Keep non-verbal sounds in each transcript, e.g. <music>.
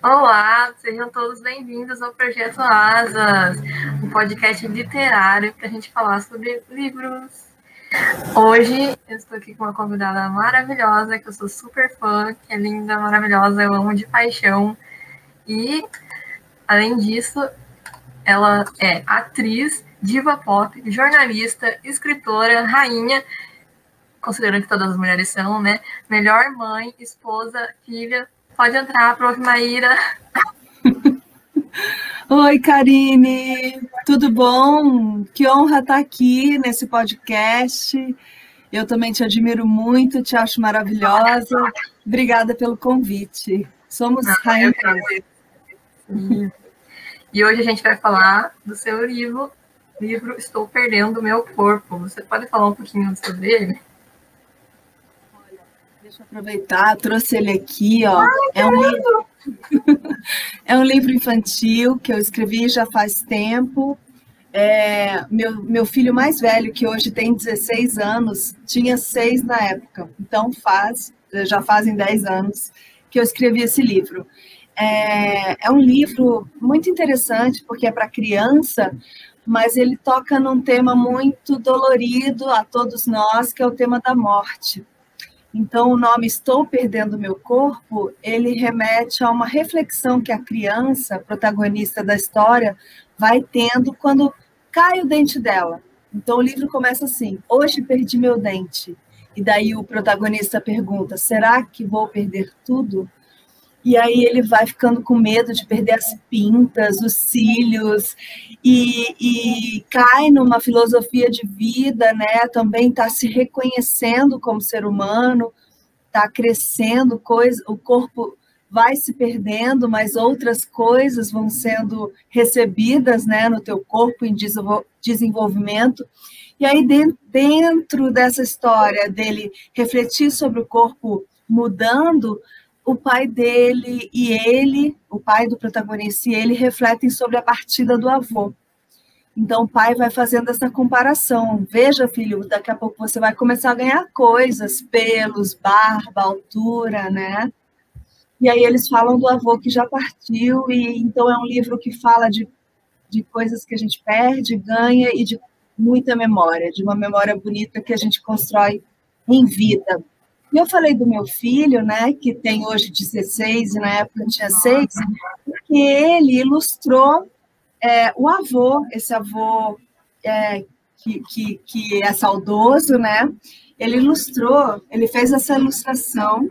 Olá, sejam todos bem-vindos ao Projeto Asas, um podcast literário para a gente falar sobre livros. Hoje eu estou aqui com uma convidada maravilhosa, que eu sou super fã, que é linda, maravilhosa, eu amo de paixão. E, além disso, ela é atriz, diva pop, jornalista, escritora, rainha, considerando que todas as mulheres são, né? Melhor mãe, esposa, filha, Pode entrar, prof. Maíra. <laughs> Oi, Karine, tudo bom? Que honra estar aqui nesse podcast. Eu também te admiro muito, te acho maravilhosa. Obrigada pelo convite. Somos ah, rainhas. E hoje a gente vai falar do seu livro, livro Estou Perdendo o Meu Corpo. Você pode falar um pouquinho sobre ele? Deixa eu aproveitar, trouxe ele aqui, ó. é um livro, <laughs> é um livro infantil que eu escrevi já faz tempo. É, meu, meu filho mais velho, que hoje tem 16 anos, tinha seis na época. Então faz, já fazem 10 anos que eu escrevi esse livro. É, é um livro muito interessante porque é para criança, mas ele toca num tema muito dolorido a todos nós, que é o tema da morte. Então, o nome Estou Perdendo Meu Corpo, ele remete a uma reflexão que a criança, protagonista da história, vai tendo quando cai o dente dela. Então, o livro começa assim: Hoje perdi meu dente. E daí o protagonista pergunta: Será que vou perder tudo? E aí ele vai ficando com medo de perder as pintas, os cílios, e, e cai numa filosofia de vida, né? Também está se reconhecendo como ser humano, está crescendo, coisa, o corpo vai se perdendo, mas outras coisas vão sendo recebidas, né, no teu corpo em desenvolvimento. E aí dentro dessa história dele refletir sobre o corpo mudando, o pai dele e ele, o pai do protagonista e ele, refletem sobre a partida do avô. Então o pai vai fazendo essa comparação. Veja, filho, daqui a pouco você vai começar a ganhar coisas, pelos, barba, altura, né? E aí eles falam do avô que já partiu, e então é um livro que fala de, de coisas que a gente perde, ganha e de muita memória, de uma memória bonita que a gente constrói em vida. E eu falei do meu filho, né, que tem hoje 16 e na época tinha 6, porque ele ilustrou é, o avô, esse avô é, que, que, que é saudoso, né? Ele ilustrou, ele fez essa ilustração.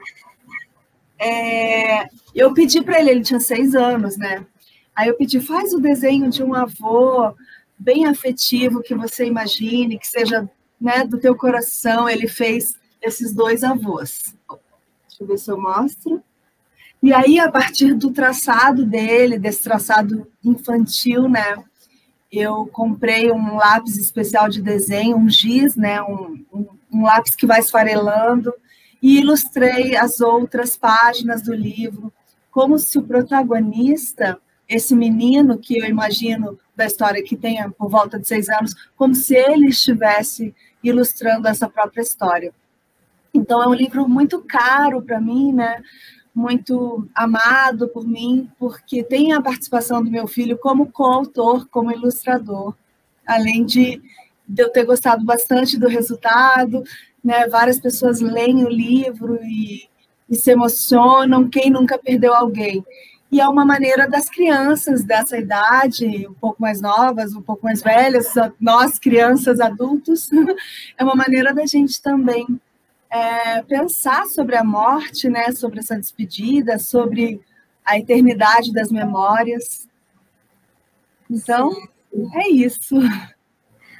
É, eu pedi para ele, ele tinha seis anos, né? Aí eu pedi, faz o desenho de um avô bem afetivo que você imagine, que seja né, do teu coração. Ele fez esses dois avós. Deixa eu ver se eu mostro. E aí, a partir do traçado dele, desse traçado infantil, né, eu comprei um lápis especial de desenho, um giz, né, um, um, um lápis que vai esfarelando, e ilustrei as outras páginas do livro, como se o protagonista, esse menino que eu imagino da história que tenha por volta de seis anos, como se ele estivesse ilustrando essa própria história. Então é um livro muito caro para mim, né? Muito amado por mim, porque tem a participação do meu filho como coautor, como ilustrador, além de, de eu ter gostado bastante do resultado, né? Várias pessoas leem o livro e, e se emocionam. Quem nunca perdeu alguém? E é uma maneira das crianças dessa idade, um pouco mais novas, um pouco mais velhas, nós crianças, adultos, <laughs> é uma maneira da gente também é, pensar sobre a morte, né, sobre essa despedida, sobre a eternidade das memórias. Então, é isso.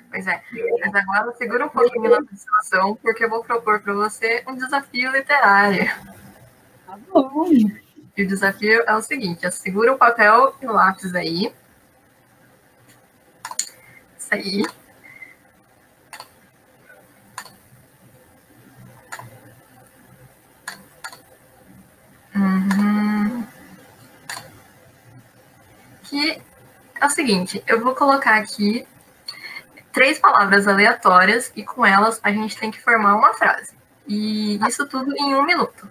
Pois é. Mas agora segura um pouquinho na discussão, porque eu vou propor para você um desafio literário. Tá bom. E o desafio é o seguinte: segura o papel e o lápis aí. Isso aí. Uhum. Que é o seguinte, eu vou colocar aqui três palavras aleatórias e com elas a gente tem que formar uma frase. E isso tudo em um minuto.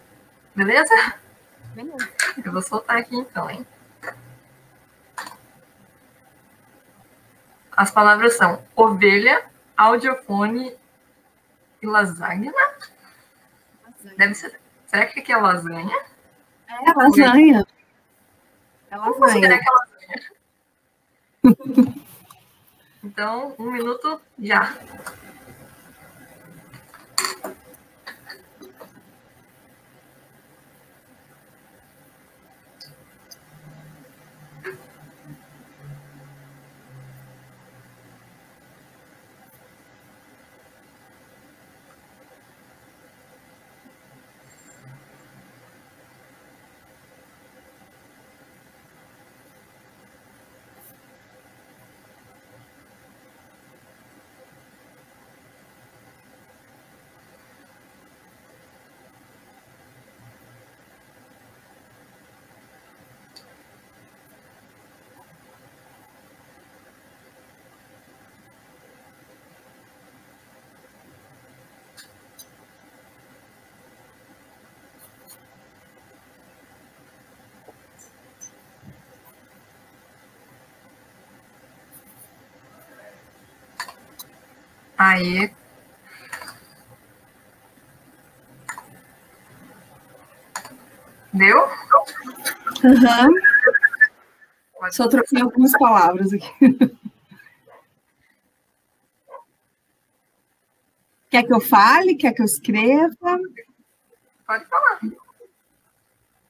Beleza? Beleza. Eu vou soltar aqui então, hein? As palavras são ovelha, audiofone e lasanha. Deve ser. Será que aqui é lasanha? É lasanha. É lasanha. Então, um minuto já. Aí. Deu? Uhum. Só troquei algumas palavras aqui. <laughs> Quer que eu fale? Quer que eu escreva? Pode falar.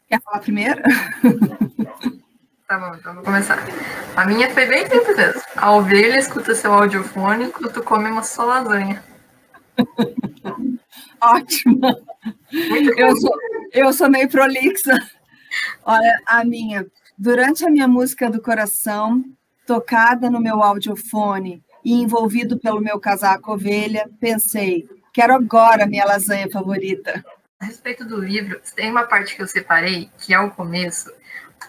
Quer falar primeiro? <laughs> Tá bom, então vou começar. A minha foi bem simples mesmo. A ovelha escuta seu audiofone enquanto come uma só lasanha. <laughs> Ótimo. Eu sou, eu sou meio prolixa. Olha, a minha. Durante a minha música do coração, tocada no meu audiofone e envolvido pelo meu casaco ovelha, pensei, quero agora minha lasanha favorita. A respeito do livro, tem uma parte que eu separei, que é o começo,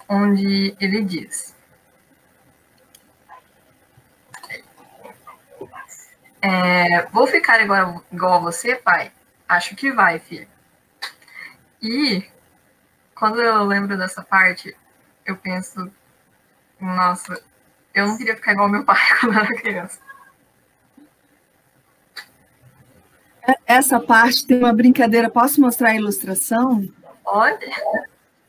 onde ele diz: é, Vou ficar igual, igual a você, pai? Acho que vai, filho. E quando eu lembro dessa parte, eu penso: Nossa, eu não queria ficar igual meu pai <laughs> quando era criança. Essa parte tem uma brincadeira. Posso mostrar a ilustração? Pode.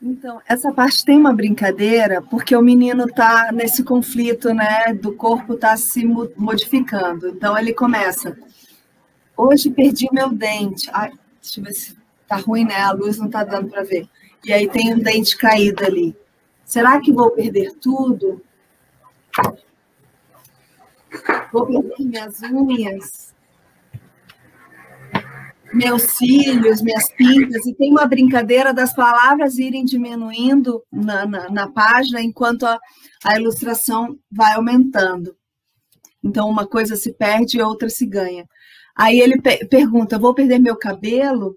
Então, essa parte tem uma brincadeira, porque o menino está nesse conflito, né? Do corpo está se modificando. Então, ele começa. Hoje perdi meu dente. Ai, deixa eu ver se tá ruim, né? A luz não está dando para ver. E aí tem um dente caído ali. Será que vou perder tudo? Vou perder minhas unhas? Meus cílios, minhas pintas, e tem uma brincadeira das palavras irem diminuindo na, na, na página enquanto a, a, ilustração vai aumentando. Então, uma coisa se perde e outra se ganha. Aí ele pe pergunta: vou perder meu cabelo?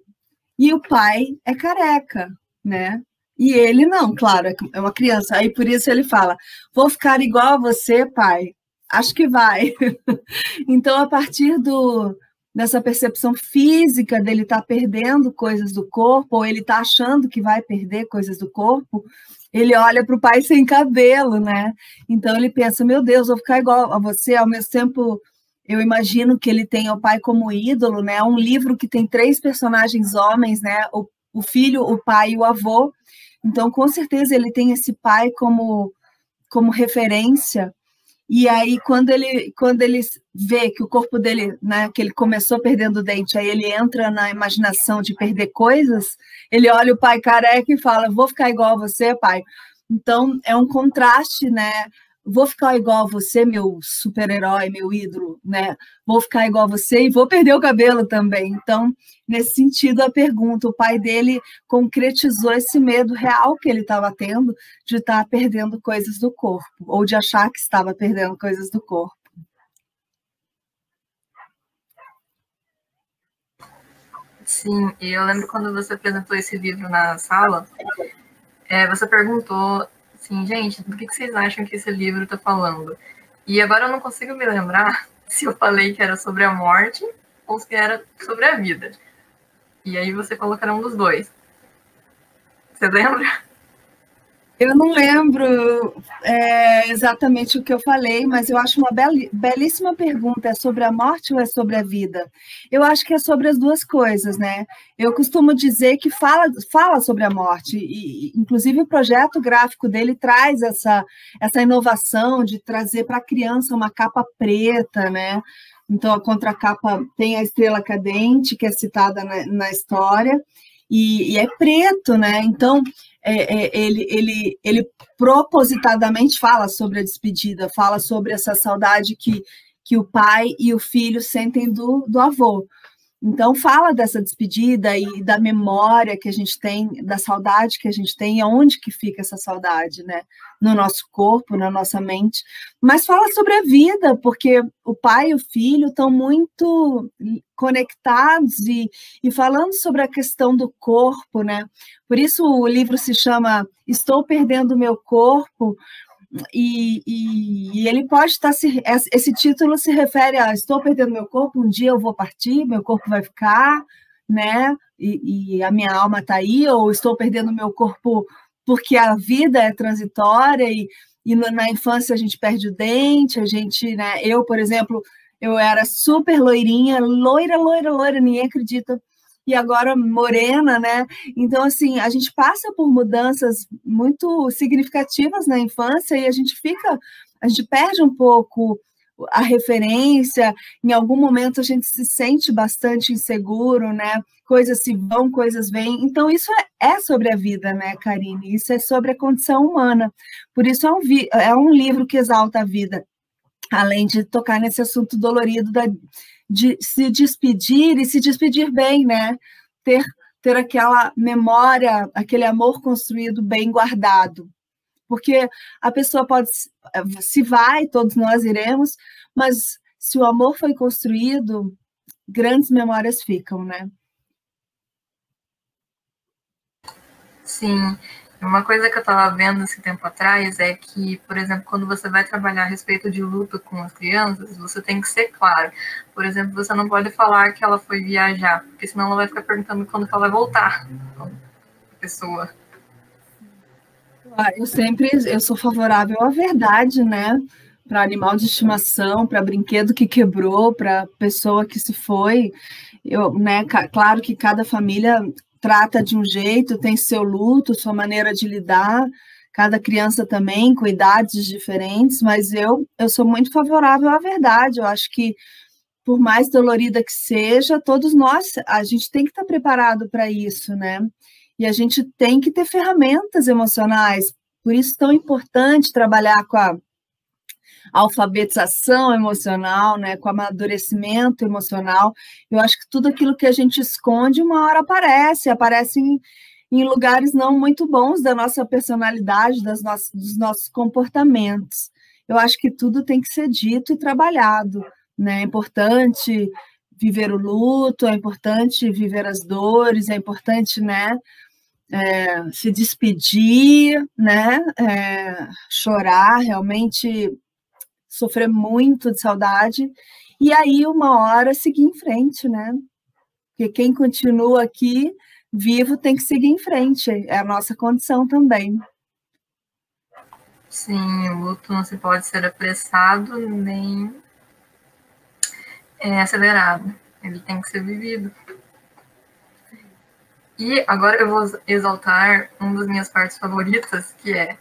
E o pai é careca, né? E ele não, claro, é uma criança. Aí por isso ele fala: vou ficar igual a você, pai. Acho que vai. <laughs> então, a partir do, dessa percepção física dele estar tá perdendo coisas do corpo, ou ele está achando que vai perder coisas do corpo, ele olha para o pai sem cabelo, né? Então ele pensa, meu Deus, vou ficar igual a você, ao mesmo tempo eu imagino que ele tem o pai como ídolo, né? Um livro que tem três personagens homens, né? O, o filho, o pai e o avô. Então, com certeza, ele tem esse pai como, como referência e aí, quando ele, quando ele vê que o corpo dele, né, que ele começou perdendo o dente, aí ele entra na imaginação de perder coisas, ele olha o pai careca e fala: Vou ficar igual a você, pai. Então, é um contraste, né? Vou ficar igual a você, meu super-herói, meu ídolo, né? Vou ficar igual a você e vou perder o cabelo também. Então, nesse sentido, a pergunta, o pai dele concretizou esse medo real que ele estava tendo de estar tá perdendo coisas do corpo, ou de achar que estava perdendo coisas do corpo. Sim, e eu lembro quando você apresentou esse livro na sala, é, você perguntou assim, gente, do que, vocês acham que esse livro está falando? E agora eu não consigo me lembrar <laughs> se eu falei que era sobre a morte ou se era sobre a vida. E aí você falou que era um dos dois. Você lembra? Eu não lembro é, exatamente o que eu falei, mas eu acho uma belíssima pergunta. É sobre a morte ou é sobre a vida? Eu acho que é sobre as duas coisas, né? Eu costumo dizer que fala, fala sobre a morte, e inclusive o projeto gráfico dele traz essa, essa inovação de trazer para a criança uma capa preta, né? Então, a contracapa tem a estrela cadente, que é citada na, na história, e, e, é preto, né? Então, é, é, ele, ele, ele propositadamente fala sobre a despedida, fala sobre essa saudade que, que o pai e o filho sentem do, do avô. Então, fala dessa despedida e da memória que a gente tem, da saudade que a gente tem, aonde que fica essa saudade, né? No nosso corpo, na nossa mente. Mas fala sobre a vida, porque o pai e o filho estão muito conectados e, e falando sobre a questão do corpo, né? Por isso o livro se chama Estou Perdendo Meu Corpo, e, e, e, ele pode estar se esse título se refere a estou perdendo meu corpo um dia eu vou partir meu corpo vai ficar né e, e a minha alma está aí ou estou perdendo meu corpo porque a vida é transitória e, e na infância a gente perde o dente a gente né eu por exemplo eu era super loirinha loira loira loira ninguém acredita e agora morena, né? Então, assim, a gente passa por mudanças muito significativas na infância e a gente fica, a gente perde um pouco a referência, em algum momento a gente se sente bastante inseguro, né? Coisas se vão, coisas vêm. Então, isso é, é sobre a vida, né, Karine? Isso é sobre a condição humana. Por isso, é um, é um livro que exalta a vida, além de tocar nesse assunto dolorido da de se despedir e se despedir bem, né? Ter, ter aquela memória, aquele amor construído bem guardado. Porque a pessoa pode, se vai, todos nós iremos, mas se o amor foi construído, grandes memórias ficam, né? Sim, uma coisa que eu estava vendo esse tempo atrás é que, por exemplo, quando você vai trabalhar a respeito de luto com as crianças, você tem que ser claro. Por exemplo, você não pode falar que ela foi viajar, porque senão ela vai ficar perguntando quando ela vai voltar. A pessoa. Ah, eu sempre eu sou favorável à verdade, né? Para animal de estimação, para brinquedo que quebrou, para pessoa que se foi. Eu, né, claro que cada família trata de um jeito, tem seu luto, sua maneira de lidar, cada criança também com idades diferentes, mas eu, eu sou muito favorável à verdade. Eu acho que, por mais dolorida que seja, todos nós, a gente tem que estar preparado para isso, né? E a gente tem que ter ferramentas emocionais. Por isso, tão importante trabalhar com a alfabetização emocional, né, com amadurecimento emocional. Eu acho que tudo aquilo que a gente esconde, uma hora aparece, aparece em, em lugares não muito bons da nossa personalidade, das nossas, dos nossos comportamentos. Eu acho que tudo tem que ser dito e trabalhado. Né? É importante viver o luto, é importante viver as dores, é importante, né? É, se despedir, né? É, chorar, realmente sofrer muito de saudade, e aí uma hora seguir em frente, né? Porque quem continua aqui vivo tem que seguir em frente, é a nossa condição também. Sim, o luto não se pode ser apressado nem é, acelerado, ele tem que ser vivido. E agora eu vou exaltar uma das minhas partes favoritas, que é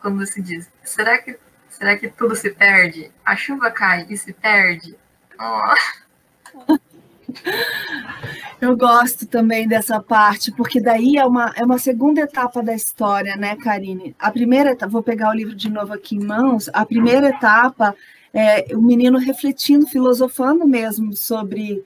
quando se diz: será que Será que tudo se perde? A chuva cai e se perde? Oh. Eu gosto também dessa parte, porque daí é uma, é uma segunda etapa da história, né, Karine? A primeira etapa, vou pegar o livro de novo aqui em mãos, a primeira etapa é o menino refletindo, filosofando mesmo sobre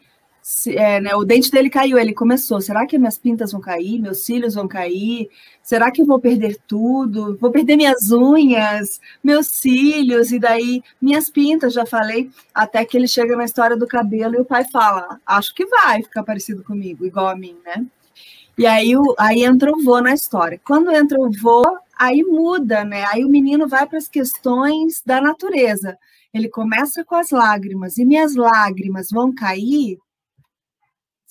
se, é, né, o dente dele caiu, ele começou, será que minhas pintas vão cair, meus cílios vão cair, será que eu vou perder tudo, vou perder minhas unhas, meus cílios, e daí minhas pintas, já falei, até que ele chega na história do cabelo e o pai fala, acho que vai ficar parecido comigo, igual a mim, né? E aí, o, aí entra o vô na história. Quando entra o vô, aí muda, né? Aí o menino vai para as questões da natureza. Ele começa com as lágrimas, e minhas lágrimas vão cair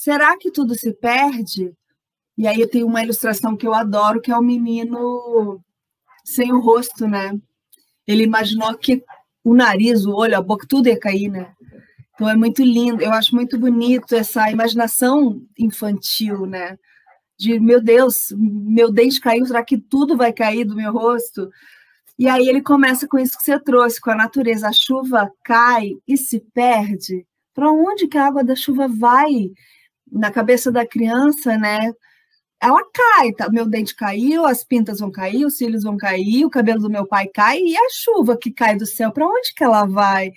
Será que tudo se perde? E aí tem uma ilustração que eu adoro, que é o menino sem o rosto, né? Ele imaginou que o nariz, o olho, a boca, tudo ia cair, né? Então é muito lindo, eu acho muito bonito essa imaginação infantil, né? De meu Deus, meu dente caiu, será que tudo vai cair do meu rosto? E aí ele começa com isso que você trouxe, com a natureza. A chuva cai e se perde. Para onde que a água da chuva vai? Na cabeça da criança, né? Ela cai, tá? meu dente caiu, as pintas vão cair, os cílios vão cair, o cabelo do meu pai cai e a chuva que cai do céu, para onde que ela vai?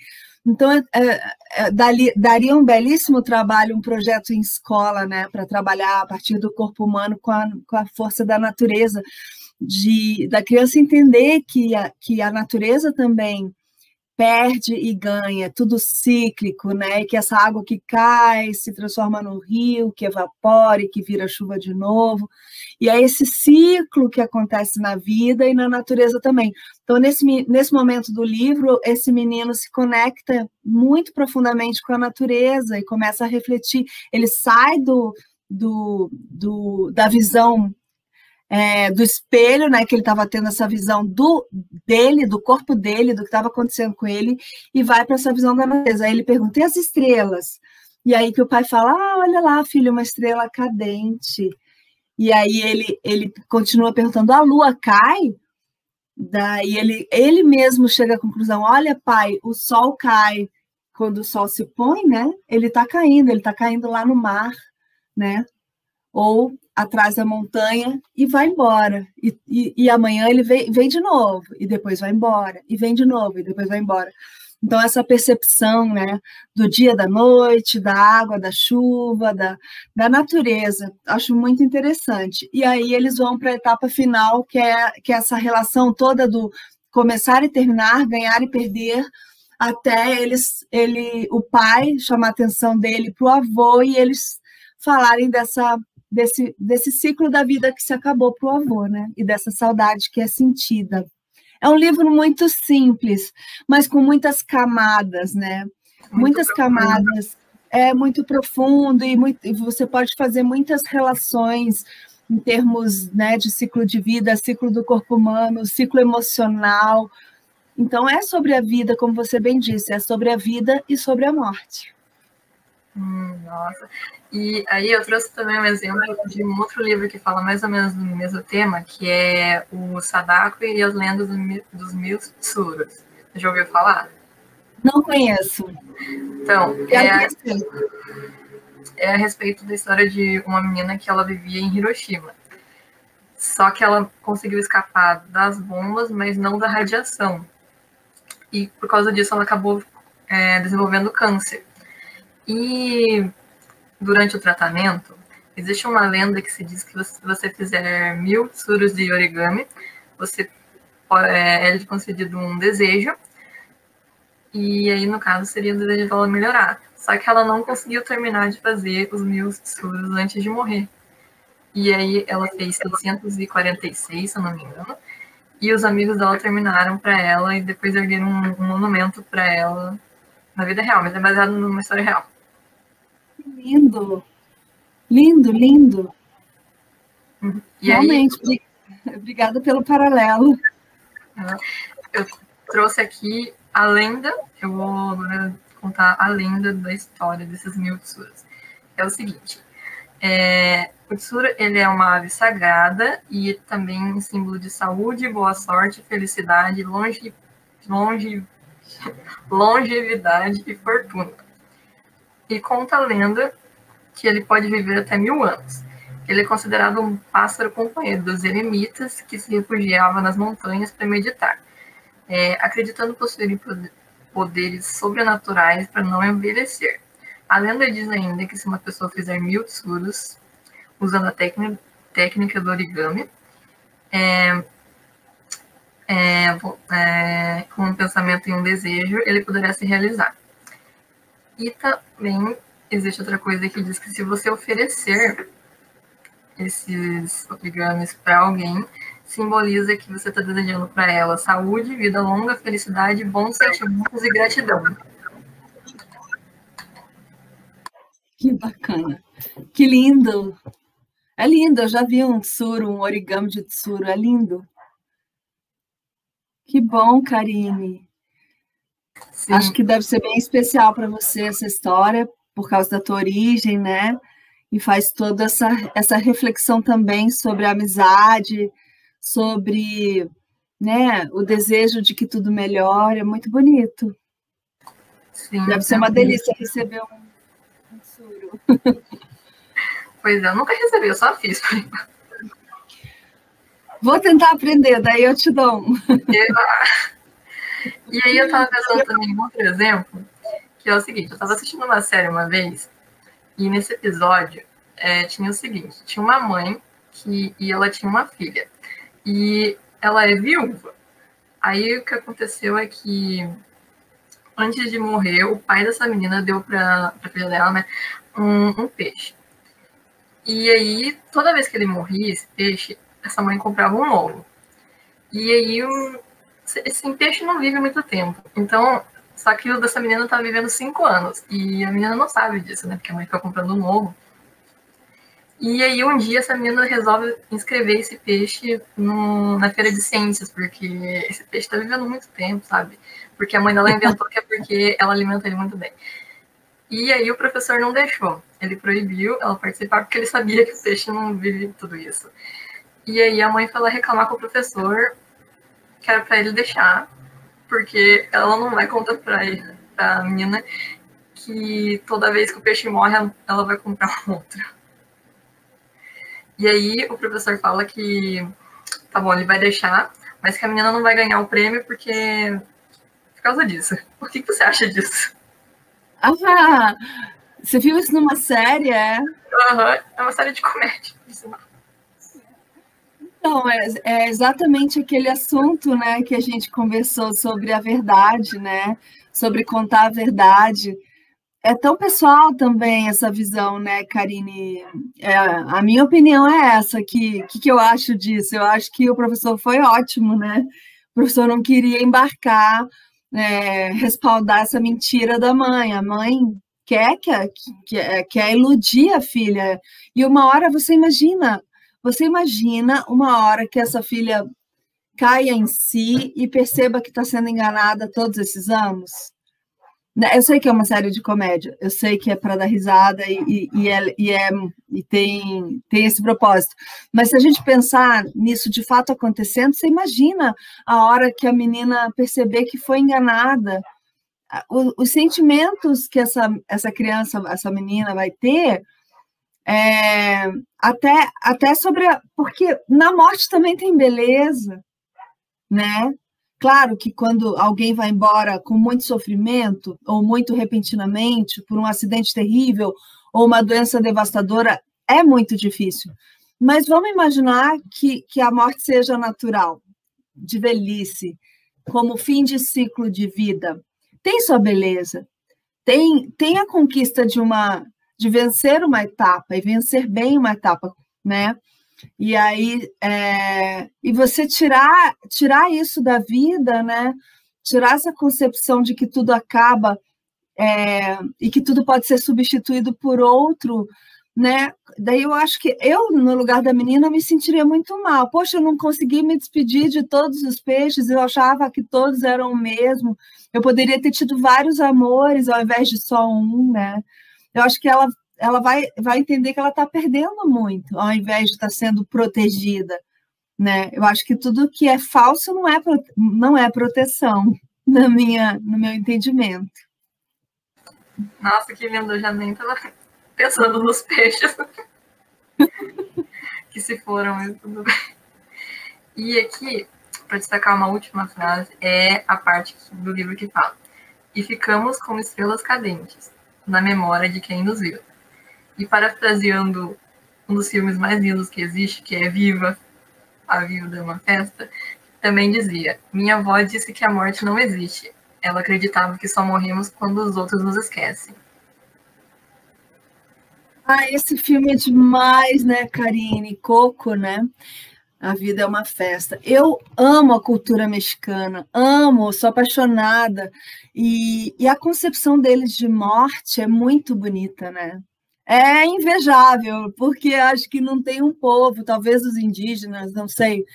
Então, é, é, é, dali, daria um belíssimo trabalho, um projeto em escola, né, para trabalhar a partir do corpo humano com a, com a força da natureza, de, da criança entender que a, que a natureza também perde e ganha, tudo cíclico, né? E que essa água que cai se transforma no rio, que evapora e que vira chuva de novo. E é esse ciclo que acontece na vida e na natureza também. Então, nesse, nesse momento do livro, esse menino se conecta muito profundamente com a natureza e começa a refletir. Ele sai do, do, do da visão é, do espelho, né, que ele estava tendo essa visão do dele, do corpo dele, do que estava acontecendo com ele, e vai para essa visão da natureza. Aí ele pergunta: e as estrelas? E aí que o pai fala: ah, olha lá, filho, uma estrela cadente. E aí ele, ele continua perguntando: a lua cai? Daí ele, ele mesmo chega à conclusão: olha, pai, o sol cai. Quando o sol se põe, né? Ele está caindo, ele está caindo lá no mar, né? Ou atrás da montanha e vai embora. E, e, e, amanhã ele vem, vem de novo, e depois vai embora, e vem de novo, e depois vai embora. Então, essa percepção né, do dia, da noite, da água, da chuva, da, da natureza, acho muito interessante. E aí eles vão para a etapa final, que é, que é essa relação toda do começar e terminar, ganhar e perder, até eles, ele, o pai chamar a atenção dele para o avô e eles falarem dessa desse, desse ciclo da vida que se acabou para o avô, né? E dessa saudade que é sentida. É um livro muito simples, mas com muitas camadas, né? Muito muitas profundo. camadas. É muito profundo e, muito, e você pode fazer muitas relações em termos né, de ciclo de vida, ciclo do corpo humano, ciclo emocional. Então, é sobre a vida, como você bem disse, é sobre a vida e sobre a morte. Hum, nossa. E aí eu trouxe também um exemplo de um outro livro que fala mais ou menos do mesmo tema, que é o Sadako e as Lendas dos Mil Tsuros. Já ouviu falar? Não conheço. Então, é a, é a respeito da história de uma menina que ela vivia em Hiroshima. Só que ela conseguiu escapar das bombas, mas não da radiação. E por causa disso ela acabou é, desenvolvendo câncer. E durante o tratamento, existe uma lenda que se diz que se você fizer mil suros de origami, você é, é concedido um desejo, e aí, no caso, seria o desejo dela melhorar. Só que ela não conseguiu terminar de fazer os mil suros antes de morrer. E aí ela fez 646, se eu não me engano, e os amigos dela terminaram para ela e depois ergueram um, um monumento para ela na vida real, mas é baseado numa história real. Lindo, lindo, lindo. Realmente, aí, obrigada pelo paralelo. Eu trouxe aqui a lenda, eu vou contar a lenda da história desses mil tsuras. É o seguinte, é, o tsura ele é uma ave sagrada e também símbolo de saúde, boa sorte, felicidade, longe, longe, longevidade e fortuna. E conta a lenda que ele pode viver até mil anos. Ele é considerado um pássaro companheiro dos eremitas que se refugiava nas montanhas para meditar, é, acreditando possuir poderes sobrenaturais para não envelhecer. A lenda diz ainda que se uma pessoa fizer mil tsuros, usando a técnica do origami, é, é, é, com um pensamento e um desejo, ele poderá se realizar. E também existe outra coisa que diz que se você oferecer esses origamis para alguém, simboliza que você está desejando para ela saúde, vida longa, felicidade, bons sentimentos e gratidão. Que bacana. Que lindo. É lindo. Eu já vi um tsuru, um origami de tsuru. É lindo. Que bom, Karine. Sim. Acho que deve ser bem especial para você essa história, por causa da tua origem, né? E faz toda essa, essa reflexão também sobre a amizade, sobre né, o desejo de que tudo melhore. É muito bonito. Sim, deve ser uma delícia receber um, um suro. <laughs> Pois é, eu nunca recebi, eu só fiz. Vou tentar aprender, daí eu te dou um. <laughs> E aí eu estava pensando também em outro exemplo, que é o seguinte, eu estava assistindo uma série uma vez, e nesse episódio é, tinha o seguinte, tinha uma mãe que, e ela tinha uma filha. E ela é viúva. Aí o que aconteceu é que antes de morrer, o pai dessa menina deu para a filha dela né, um, um peixe. E aí, toda vez que ele morria, esse peixe, essa mãe comprava um novo. E aí, um, esse peixe não vive muito tempo. Então, só que o dessa menina tá vivendo cinco anos. E a menina não sabe disso, né? Porque a mãe fica comprando um novo. E aí, um dia, essa menina resolve inscrever esse peixe no, na feira de ciências, porque esse peixe tá vivendo muito tempo, sabe? Porque a mãe dela inventou que é porque ela alimenta ele muito bem. E aí, o professor não deixou. Ele proibiu ela participar, porque ele sabia que o peixe não vive tudo isso. E aí, a mãe foi lá reclamar com o professor que era pra ele deixar, porque ela não vai contar pra, ele, pra menina que toda vez que o peixe morre, ela vai comprar <laughs> outro. E aí o professor fala que tá bom, ele vai deixar, mas que a menina não vai ganhar o prêmio porque por causa disso. O que, que você acha disso? Ah, você viu isso numa série, é? Uhum, é uma série de comédia, por sinal. Então, é, é, exatamente aquele assunto né, que a gente conversou sobre a verdade, né? Sobre contar a verdade. É tão pessoal também essa visão, né, Karine? É, a minha opinião é essa, que, que, que eu acho disso? Eu acho que o professor foi ótimo, né? O professor não queria embarcar, é, respaldar essa mentira da mãe. A mãe quer, quer, quer, quer iludir a filha. E uma hora você imagina, você imagina uma hora que essa filha caia em si e perceba que está sendo enganada todos esses anos? Né, eu sei que é uma série de comédia, eu sei que é para dar risada e, e, é, e, é, e tem, tem esse propósito. Mas se a gente pensar nisso de fato acontecendo, você imagina a hora que a menina perceber que foi enganada, os, os sentimentos que essa, essa criança, essa menina vai ter é, até, até sobre. A, porque na morte também tem beleza, né? Claro que quando alguém vai embora com muito sofrimento, ou muito repentinamente, por um acidente terrível, ou uma doença devastadora, é muito difícil. Mas vamos imaginar que, que a morte seja natural, de velhice, como fim de ciclo de vida. Tem sua beleza, tem, tem a conquista de uma de vencer uma etapa e vencer bem uma etapa, né? E aí, é, e você tirar, tirar isso da vida, né? Tirar essa concepção de que tudo acaba é, e que tudo pode ser substituído por outro, né? Daí eu acho que eu, no lugar da menina, me sentiria muito mal. Poxa, eu não consegui me despedir de todos os peixes, eu achava que todos eram o mesmo. Eu poderia ter tido vários amores ao invés de só um, né? Eu acho que ela, ela vai, vai entender que ela está perdendo muito, ao invés de estar tá sendo protegida. Né? Eu acho que tudo que é falso não é, não é proteção, <laughs> na minha, no meu entendimento. Nossa, que lindo, eu já nem estava pensando nos peixes <laughs> que se foram, mas tudo bem. E aqui, para destacar uma última frase, é a parte do livro que fala: E ficamos como estrelas cadentes, na memória de quem nos viu. E parafraseando um dos filmes mais lindos que existe, que é Viva, a Vida é uma Festa, também dizia: Minha avó disse que a morte não existe. Ela acreditava que só morremos quando os outros nos esquecem. Ah, esse filme é demais, né, Karine? Coco, né? A vida é uma festa. Eu amo a cultura mexicana, amo, sou apaixonada. E, e a concepção deles de morte é muito bonita, né? É invejável, porque acho que não tem um povo, talvez os indígenas, não sei,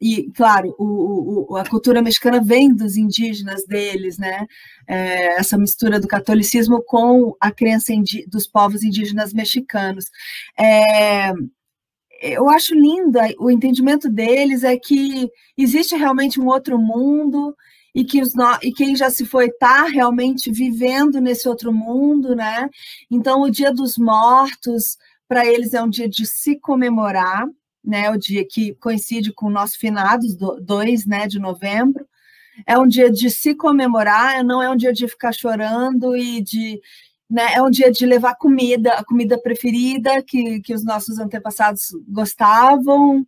e claro, o, o, a cultura mexicana vem dos indígenas deles, né? É, essa mistura do catolicismo com a crença dos povos indígenas mexicanos. É, eu acho lindo o entendimento deles é que existe realmente um outro mundo e que os e quem já se foi está realmente vivendo nesse outro mundo, né? Então o Dia dos Mortos para eles é um dia de se comemorar, né? O dia que coincide com o nosso finados 2, né, de novembro. É um dia de se comemorar, não é um dia de ficar chorando e de né, é um dia de levar comida, a comida preferida que, que os nossos antepassados gostavam,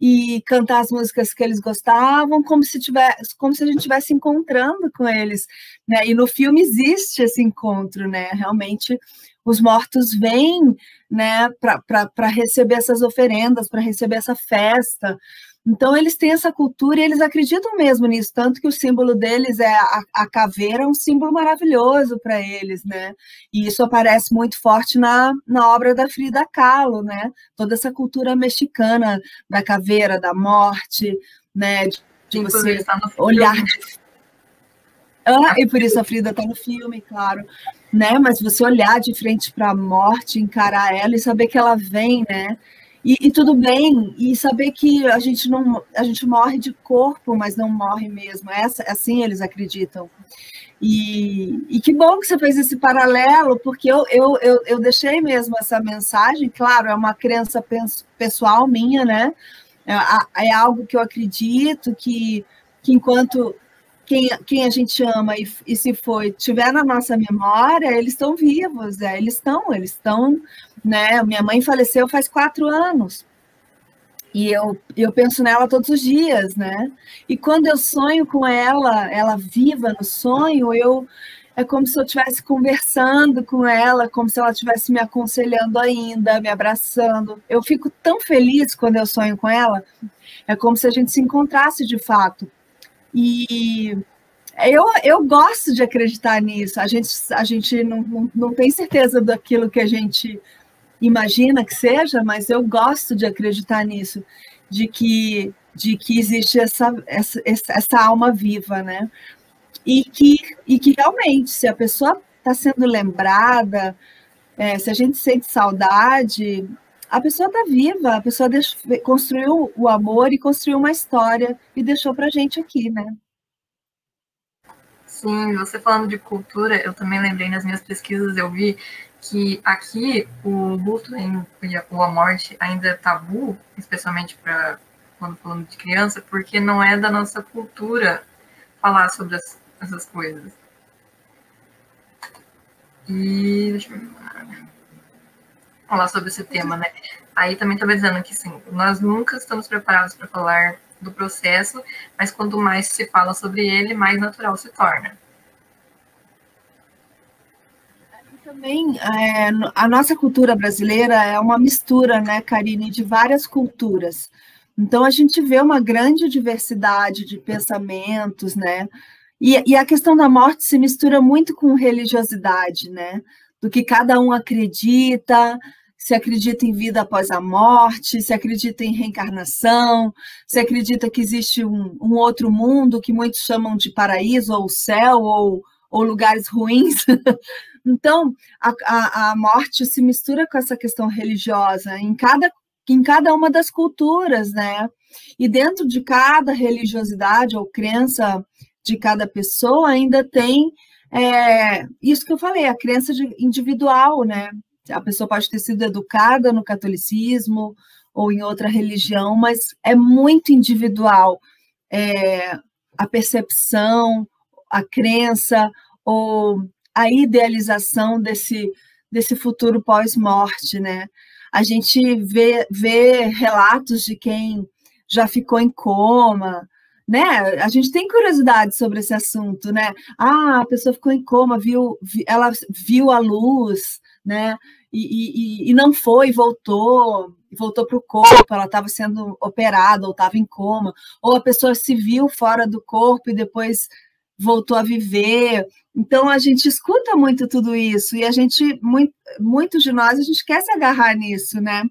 e cantar as músicas que eles gostavam, como se tivesse, como se a gente estivesse encontrando com eles, né? E no filme existe esse encontro, né? Realmente os mortos vêm, né, para receber essas oferendas, para receber essa festa. Então, eles têm essa cultura e eles acreditam mesmo nisso, tanto que o símbolo deles é a, a caveira, é um símbolo maravilhoso para eles, né? E isso aparece muito forte na, na obra da Frida Kahlo, né? Toda essa cultura mexicana da caveira, da morte, né? De, de você tá olhar. Ah, e por isso a Frida está no filme, claro. Né? Mas você olhar de frente para a morte, encarar ela e saber que ela vem, né? E, e, tudo bem, e saber que a gente não a gente morre de corpo, mas não morre mesmo. Essa, assim eles acreditam. E, e que bom que você fez esse paralelo, porque eu, eu, eu, eu deixei mesmo essa mensagem, claro, é uma crença pessoal minha, né? É, é algo que eu acredito que, que enquanto quem, quem a gente ama e, e se foi tiver na nossa memória, eles estão vivos, é, eles estão, eles estão, né? Minha mãe faleceu faz quatro anos e eu, eu penso nela todos os dias, né? E quando eu sonho com ela, ela viva no sonho, eu é como se eu estivesse conversando com ela, como se ela estivesse me aconselhando ainda, me abraçando. Eu fico tão feliz quando eu sonho com ela, é como se a gente se encontrasse de fato. E eu, eu gosto de acreditar nisso. A gente, a gente não, não, não tem certeza daquilo que a gente imagina que seja, mas eu gosto de acreditar nisso, de que, de que existe essa, essa, essa alma viva, né? E que, e que realmente, se a pessoa está sendo lembrada, é, se a gente sente saudade, a pessoa está viva, a pessoa deixou, construiu o amor e construiu uma história e deixou para gente aqui, né? Sim, você falando de cultura, eu também lembrei nas minhas pesquisas, eu vi que aqui o luto ou a morte ainda é tabu, especialmente para quando falando de criança, porque não é da nossa cultura falar sobre as, essas coisas. E deixa eu ver falar sobre esse tema, né? Aí também estava dizendo que sim, nós nunca estamos preparados para falar do processo, mas quanto mais se fala sobre ele, mais natural se torna. Também é, a nossa cultura brasileira é uma mistura, né, Karine, de várias culturas. Então a gente vê uma grande diversidade de pensamentos, né? E, e a questão da morte se mistura muito com religiosidade, né? Do que cada um acredita, se acredita em vida após a morte, se acredita em reencarnação, se acredita que existe um, um outro mundo que muitos chamam de paraíso ou céu ou, ou lugares ruins. <laughs> então, a, a, a, morte se mistura com essa questão religiosa em cada, em cada uma das culturas, né? E dentro de cada religiosidade ou crença de cada pessoa ainda tem é, isso que eu falei, a crença individual, né? A pessoa pode ter sido educada no catolicismo ou em outra religião, mas é muito individual é, a percepção, a crença ou a idealização desse, desse futuro pós-morte, né? A gente vê, vê relatos de quem já ficou em coma, né? A gente tem curiosidade sobre esse assunto, né? Ah, a pessoa ficou em coma, viu, ela viu a luz, né? E, e, e não foi, voltou, voltou para o corpo, ela estava sendo operada ou estava em coma, ou a pessoa se viu fora do corpo e depois voltou a viver. Então a gente escuta muito tudo isso e a gente, muito, muitos de nós, a gente quer se agarrar nisso, né?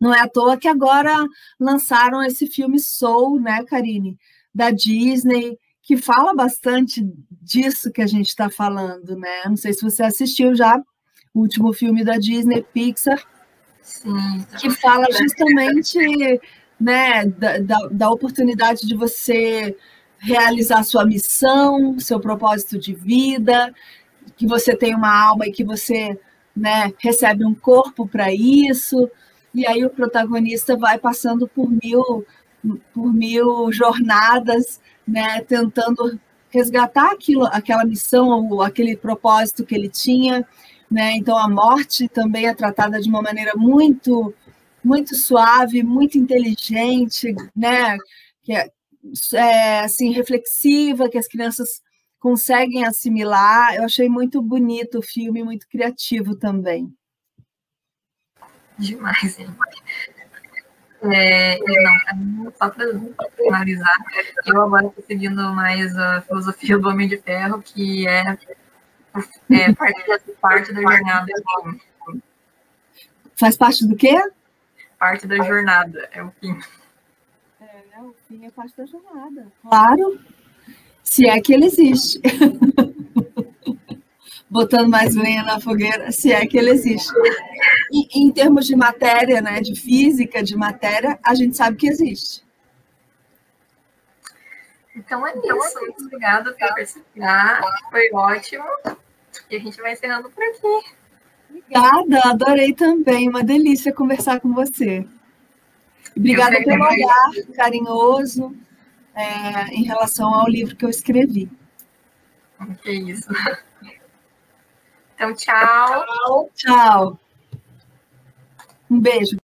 Não é à toa que agora lançaram esse filme Soul, né, Karine, da Disney, que fala bastante disso que a gente está falando, né? Não sei se você assistiu já o último filme da Disney, Pixar, Sim. que fala justamente né, da, da, da oportunidade de você realizar sua missão, seu propósito de vida, que você tem uma alma e que você né, recebe um corpo para isso, e aí o protagonista vai passando por mil, por mil jornadas, né, tentando resgatar aquilo, aquela missão ou aquele propósito que ele tinha, né? Então a morte também é tratada de uma maneira muito muito suave, muito inteligente, né? Que é, é assim reflexiva, que as crianças conseguem assimilar. Eu achei muito bonito o filme, muito criativo também. Demais, hein? É, não, só para finalizar, eu agora estou seguindo mais a filosofia do Homem de Ferro, que é, é parte, parte da jornada. Faz parte do quê? Parte da jornada, é o fim. É, né? O fim é parte da jornada. Claro, se é que ele existe. <laughs> Botando mais lenha na fogueira, se é que ele existe. E, em termos de matéria, né, de física, de matéria, a gente sabe que existe. Então é isso. Muito obrigada por participar. Foi ótimo. E a gente vai encerrando por aqui. Obrigada, adorei também. Uma delícia conversar com você. Obrigada pelo olhar carinhoso é, em relação ao livro que eu escrevi. Que isso. Então, tchau. Tchau. Tchau. Um beijo.